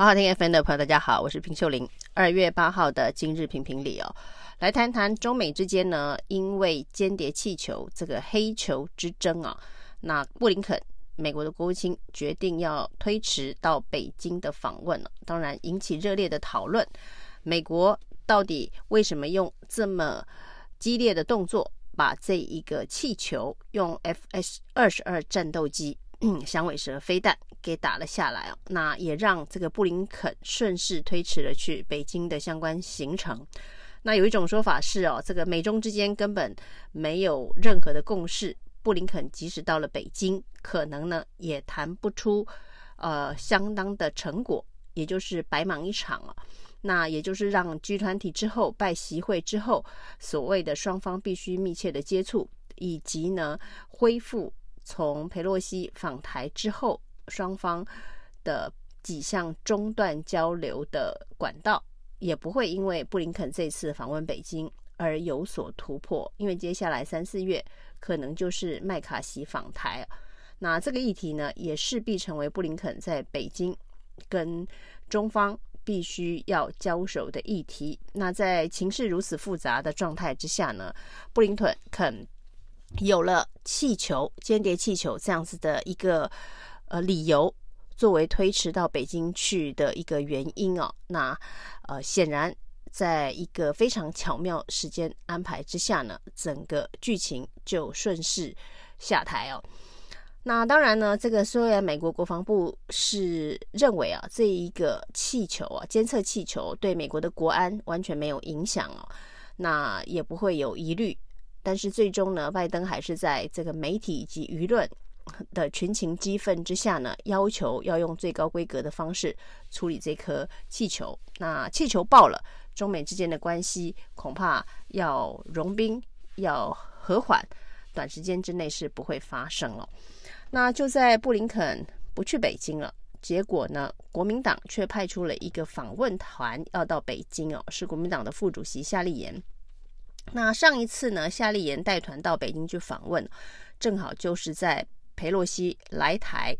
好好听 FM 的朋友，大家好，我是平秀玲。二月八号的今日评评理哦，来谈谈中美之间呢，因为间谍气球这个黑球之争啊，那布林肯美国的国务卿决定要推迟到北京的访问了，当然引起热烈的讨论。美国到底为什么用这么激烈的动作，把这一个气球用 F-22 战斗机？响尾蛇飞弹给打了下来哦，那也让这个布林肯顺势推迟了去北京的相关行程。那有一种说法是哦，这个美中之间根本没有任何的共识，布林肯即使到了北京，可能呢也谈不出呃相当的成果，也就是白忙一场啊。那也就是让 G 团体之后拜习会之后，所谓的双方必须密切的接触，以及呢恢复。从佩洛西访台之后，双方的几项中断交流的管道也不会因为布林肯这次访问北京而有所突破，因为接下来三四月可能就是麦卡锡访台，那这个议题呢，也势必成为布林肯在北京跟中方必须要交手的议题。那在情势如此复杂的状态之下呢，布林肯肯。有了气球、间谍气球这样子的一个呃理由，作为推迟到北京去的一个原因哦。那呃，显然在一个非常巧妙时间安排之下呢，整个剧情就顺势下台哦。那当然呢，这个虽然美国国防部是认为啊，这一个气球啊，监测气球对美国的国安完全没有影响哦，那也不会有疑虑。但是最终呢，拜登还是在这个媒体以及舆论的群情激愤之下呢，要求要用最高规格的方式处理这颗气球。那气球爆了，中美之间的关系恐怕要融冰，要和缓，短时间之内是不会发生了。那就在布林肯不去北京了，结果呢，国民党却派出了一个访问团要到北京哦，是国民党的副主席夏立言。那上一次呢，夏立言带团到北京去访问，正好就是在裴洛西来台，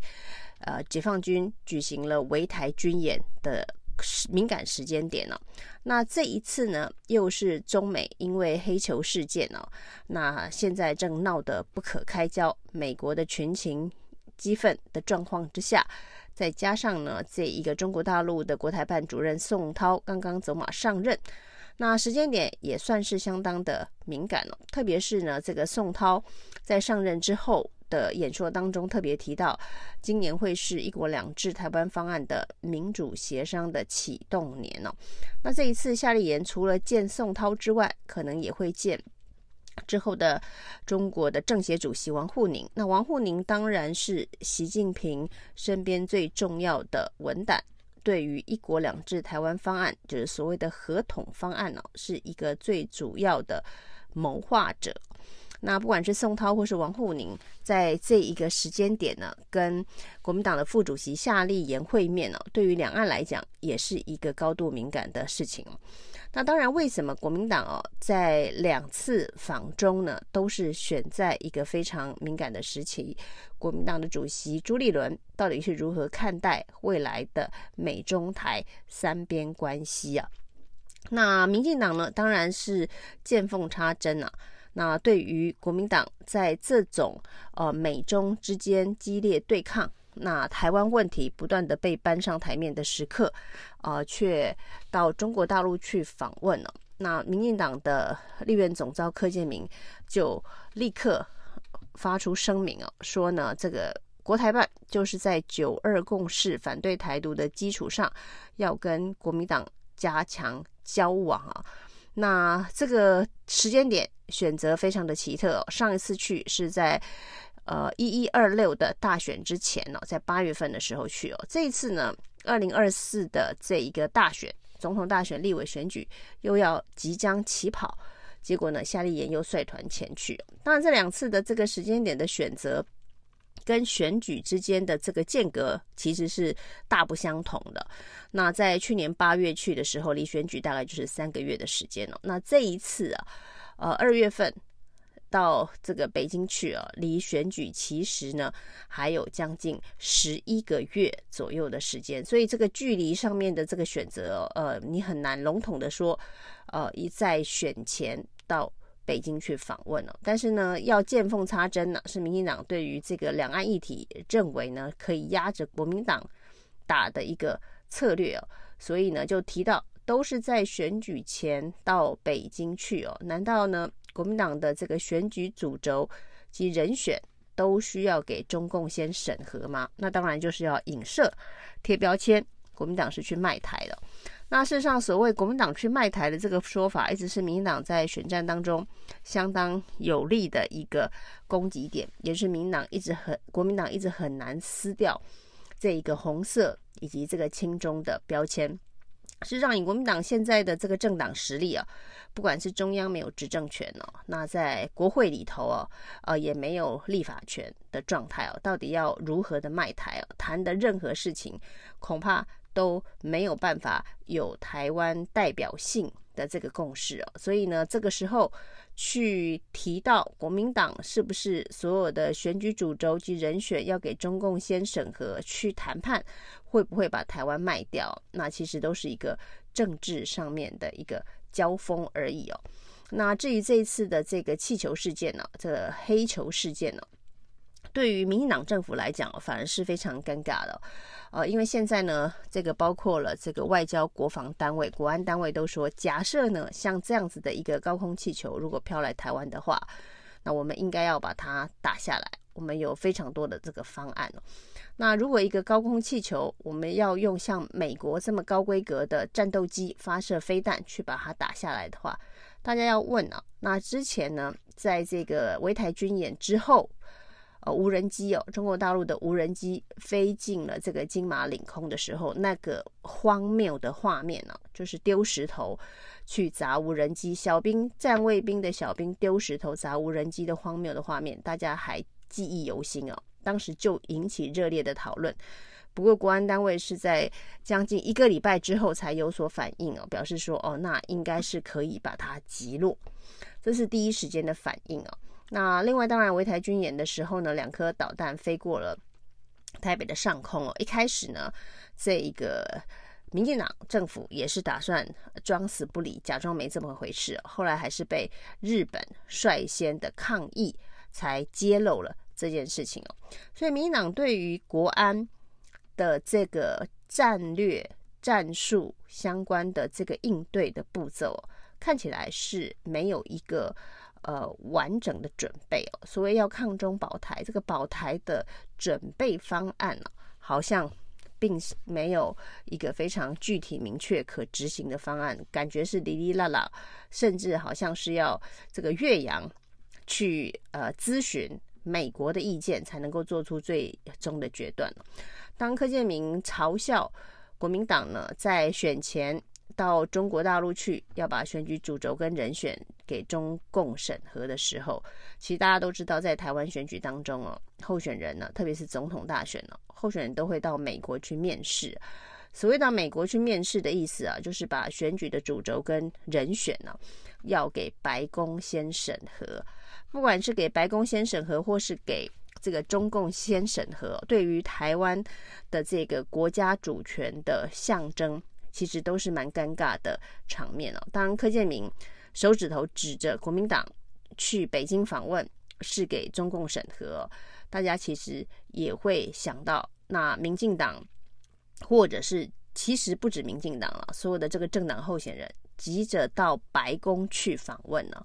呃，解放军举行了围台军演的敏感时间点呢。那这一次呢，又是中美因为黑球事件呢，那现在正闹得不可开交，美国的群情激愤的状况之下，再加上呢，这一个中国大陆的国台办主任宋涛刚刚走马上任。那时间点也算是相当的敏感了，特别是呢，这个宋涛在上任之后的演说当中特别提到，今年会是一国两制台湾方案的民主协商的启动年哦。那这一次夏立言除了见宋涛之外，可能也会见之后的中国的政协主席王沪宁。那王沪宁当然是习近平身边最重要的文胆。对于一国两制台湾方案，就是所谓的合统方案哦，是一个最主要的谋划者。那不管是宋涛或是王沪宁，在这一个时间点呢，跟国民党的副主席夏立言会面呢，对于两岸来讲，也是一个高度敏感的事情。那当然，为什么国民党哦，在两次访中呢，都是选在一个非常敏感的时期？国民党的主席朱立伦到底是如何看待未来的美中台三边关系啊？那民进党呢，当然是见缝插针啊。那对于国民党在这种呃美中之间激烈对抗，那台湾问题不断的被搬上台面的时刻，呃，却到中国大陆去访问了。那民进党的立院总召柯建铭就立刻发出声明哦，说呢，这个国台办就是在九二共识反对台独的基础上，要跟国民党加强交往啊。那这个时间点选择非常的奇特哦，上一次去是在。呃，一一二六的大选之前呢、哦，在八月份的时候去哦。这一次呢，二零二四的这一个大选，总统大选、立委选举又要即将起跑，结果呢，夏立言又率团前去。当然，这两次的这个时间点的选择，跟选举之间的这个间隔其实是大不相同的。那在去年八月去的时候，离选举大概就是三个月的时间了、哦。那这一次啊，呃，二月份。到这个北京去啊，离选举其实呢还有将近十一个月左右的时间，所以这个距离上面的这个选择，呃，你很难笼统的说，呃，一在选前到北京去访问了。但是呢，要见缝插针呢，是民进党对于这个两岸议题认为呢可以压着国民党打的一个策略哦，所以呢就提到都是在选举前到北京去哦，难道呢？国民党的这个选举主轴及人选都需要给中共先审核吗？那当然就是要影射、贴标签，国民党是去卖台的。那事实上，所谓国民党去卖台的这个说法，一直是民进党在选战当中相当有力的一个攻击点，也是民进党一直很国民党一直很难撕掉这一个红色以及这个青中的标签。是让，以国民党现在的这个政党实力啊，不管是中央没有执政权哦，那在国会里头哦，呃，也没有立法权的状态哦，到底要如何的卖台哦，谈的任何事情，恐怕都没有办法有台湾代表性的这个共识哦。所以呢，这个时候去提到国民党是不是所有的选举主轴及人选要给中共先审核去谈判。会不会把台湾卖掉？那其实都是一个政治上面的一个交锋而已哦。那至于这一次的这个气球事件呢，这黑球事件呢，对于民进党政府来讲，反而是非常尴尬的。呃，因为现在呢，这个包括了这个外交、国防单位、国安单位都说，假设呢，像这样子的一个高空气球如果飘来台湾的话，那我们应该要把它打下来。我们有非常多的这个方案哦。那如果一个高空气球，我们要用像美国这么高规格的战斗机发射飞弹去把它打下来的话，大家要问啊，那之前呢，在这个围台军演之后，呃，无人机哦，中国大陆的无人机飞进了这个金马领空的时候，那个荒谬的画面呢，就是丢石头去砸无人机，小兵站卫兵的小兵丢石头砸无人机的荒谬的画面，大家还记忆犹新哦。当时就引起热烈的讨论，不过国安单位是在将近一个礼拜之后才有所反应哦，表示说哦，那应该是可以把它击落，这是第一时间的反应哦。那另外，当然围台军演的时候呢，两颗导弹飞过了台北的上空哦。一开始呢，这一个民进党政府也是打算装死不理，假装没这么回事，后来还是被日本率先的抗议才揭露了。这件事情哦，所以民进党对于国安的这个战略战术相关的这个应对的步骤，看起来是没有一个呃完整的准备哦。所谓要抗中保台，这个保台的准备方案呢，好像并没有一个非常具体、明确、可执行的方案，感觉是哩哩啦啦，甚至好像是要这个岳阳去呃咨询。美国的意见才能够做出最终的决断。当柯建铭嘲笑国民党呢，在选前到中国大陆去，要把选举主轴跟人选给中共审核的时候，其实大家都知道，在台湾选举当中哦，候选人呢，特别是总统大选呢，候选人都会到美国去面试。所谓到美国去面试的意思啊，就是把选举的主轴跟人选呢，要给白宫先审核。不管是给白宫先审核，或是给这个中共先审核，对于台湾的这个国家主权的象征，其实都是蛮尴尬的场面哦。当然，柯建铭手指头指着国民党去北京访问是给中共审核，大家其实也会想到，那民进党或者是其实不止民进党了，所有的这个政党候选人急着到白宫去访问呢。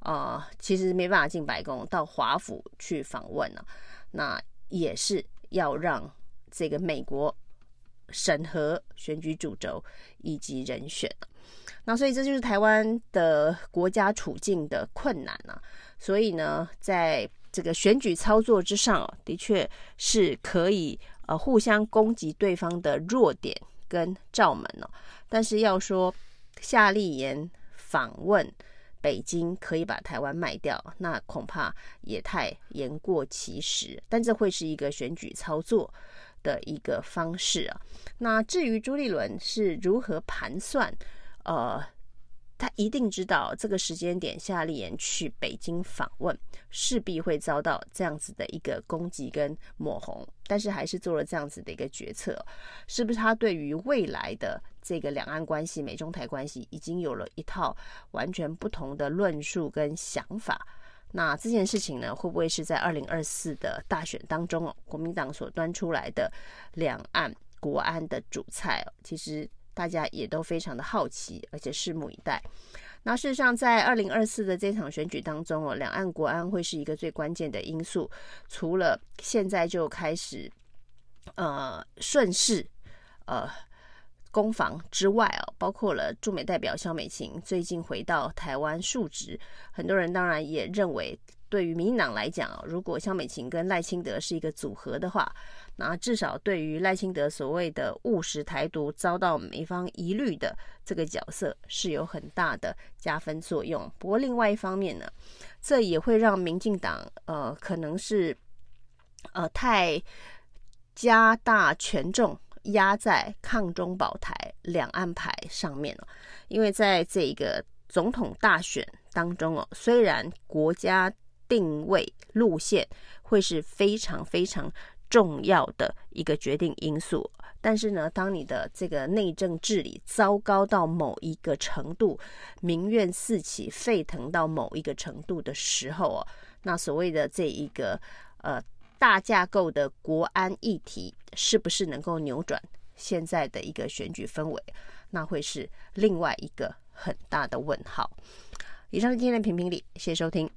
呃，其实没办法进白宫，到华府去访问呢，那也是要让这个美国审核选举主轴以及人选。那所以这就是台湾的国家处境的困难啊。所以呢，在这个选举操作之上，的确是可以呃互相攻击对方的弱点跟罩门哦。但是要说夏立言访问。北京可以把台湾卖掉，那恐怕也太言过其实。但这会是一个选举操作的一个方式啊。那至于朱立伦是如何盘算，呃，他一定知道这个时间点夏立言去北京访问，势必会遭到这样子的一个攻击跟抹红，但是还是做了这样子的一个决策，是不是他对于未来的这个两岸关系、美中台关系已经有了一套完全不同的论述跟想法？那这件事情呢，会不会是在二零二四的大选当中哦，国民党所端出来的两岸国安的主菜哦？其实。大家也都非常的好奇，而且拭目以待。那事实上，在二零二四的这场选举当中哦，两岸国安会是一个最关键的因素。除了现在就开始呃顺势呃攻防之外哦，包括了驻美代表萧美琴最近回到台湾述职，很多人当然也认为，对于民进党来讲，如果萧美琴跟赖清德是一个组合的话。那至少对于赖清德所谓的务实台独遭到美方疑虑的这个角色是有很大的加分作用。不过另外一方面呢，这也会让民进党呃可能是呃太加大权重压在抗中保台两岸牌上面了。因为在这个总统大选当中哦，虽然国家定位路线会是非常非常。重要的一个决定因素，但是呢，当你的这个内政治理糟糕到某一个程度，民怨四起、沸腾到某一个程度的时候哦，那所谓的这一个呃大架构的国安议题，是不是能够扭转现在的一个选举氛围？那会是另外一个很大的问号。以上是今天的评评理，谢谢收听。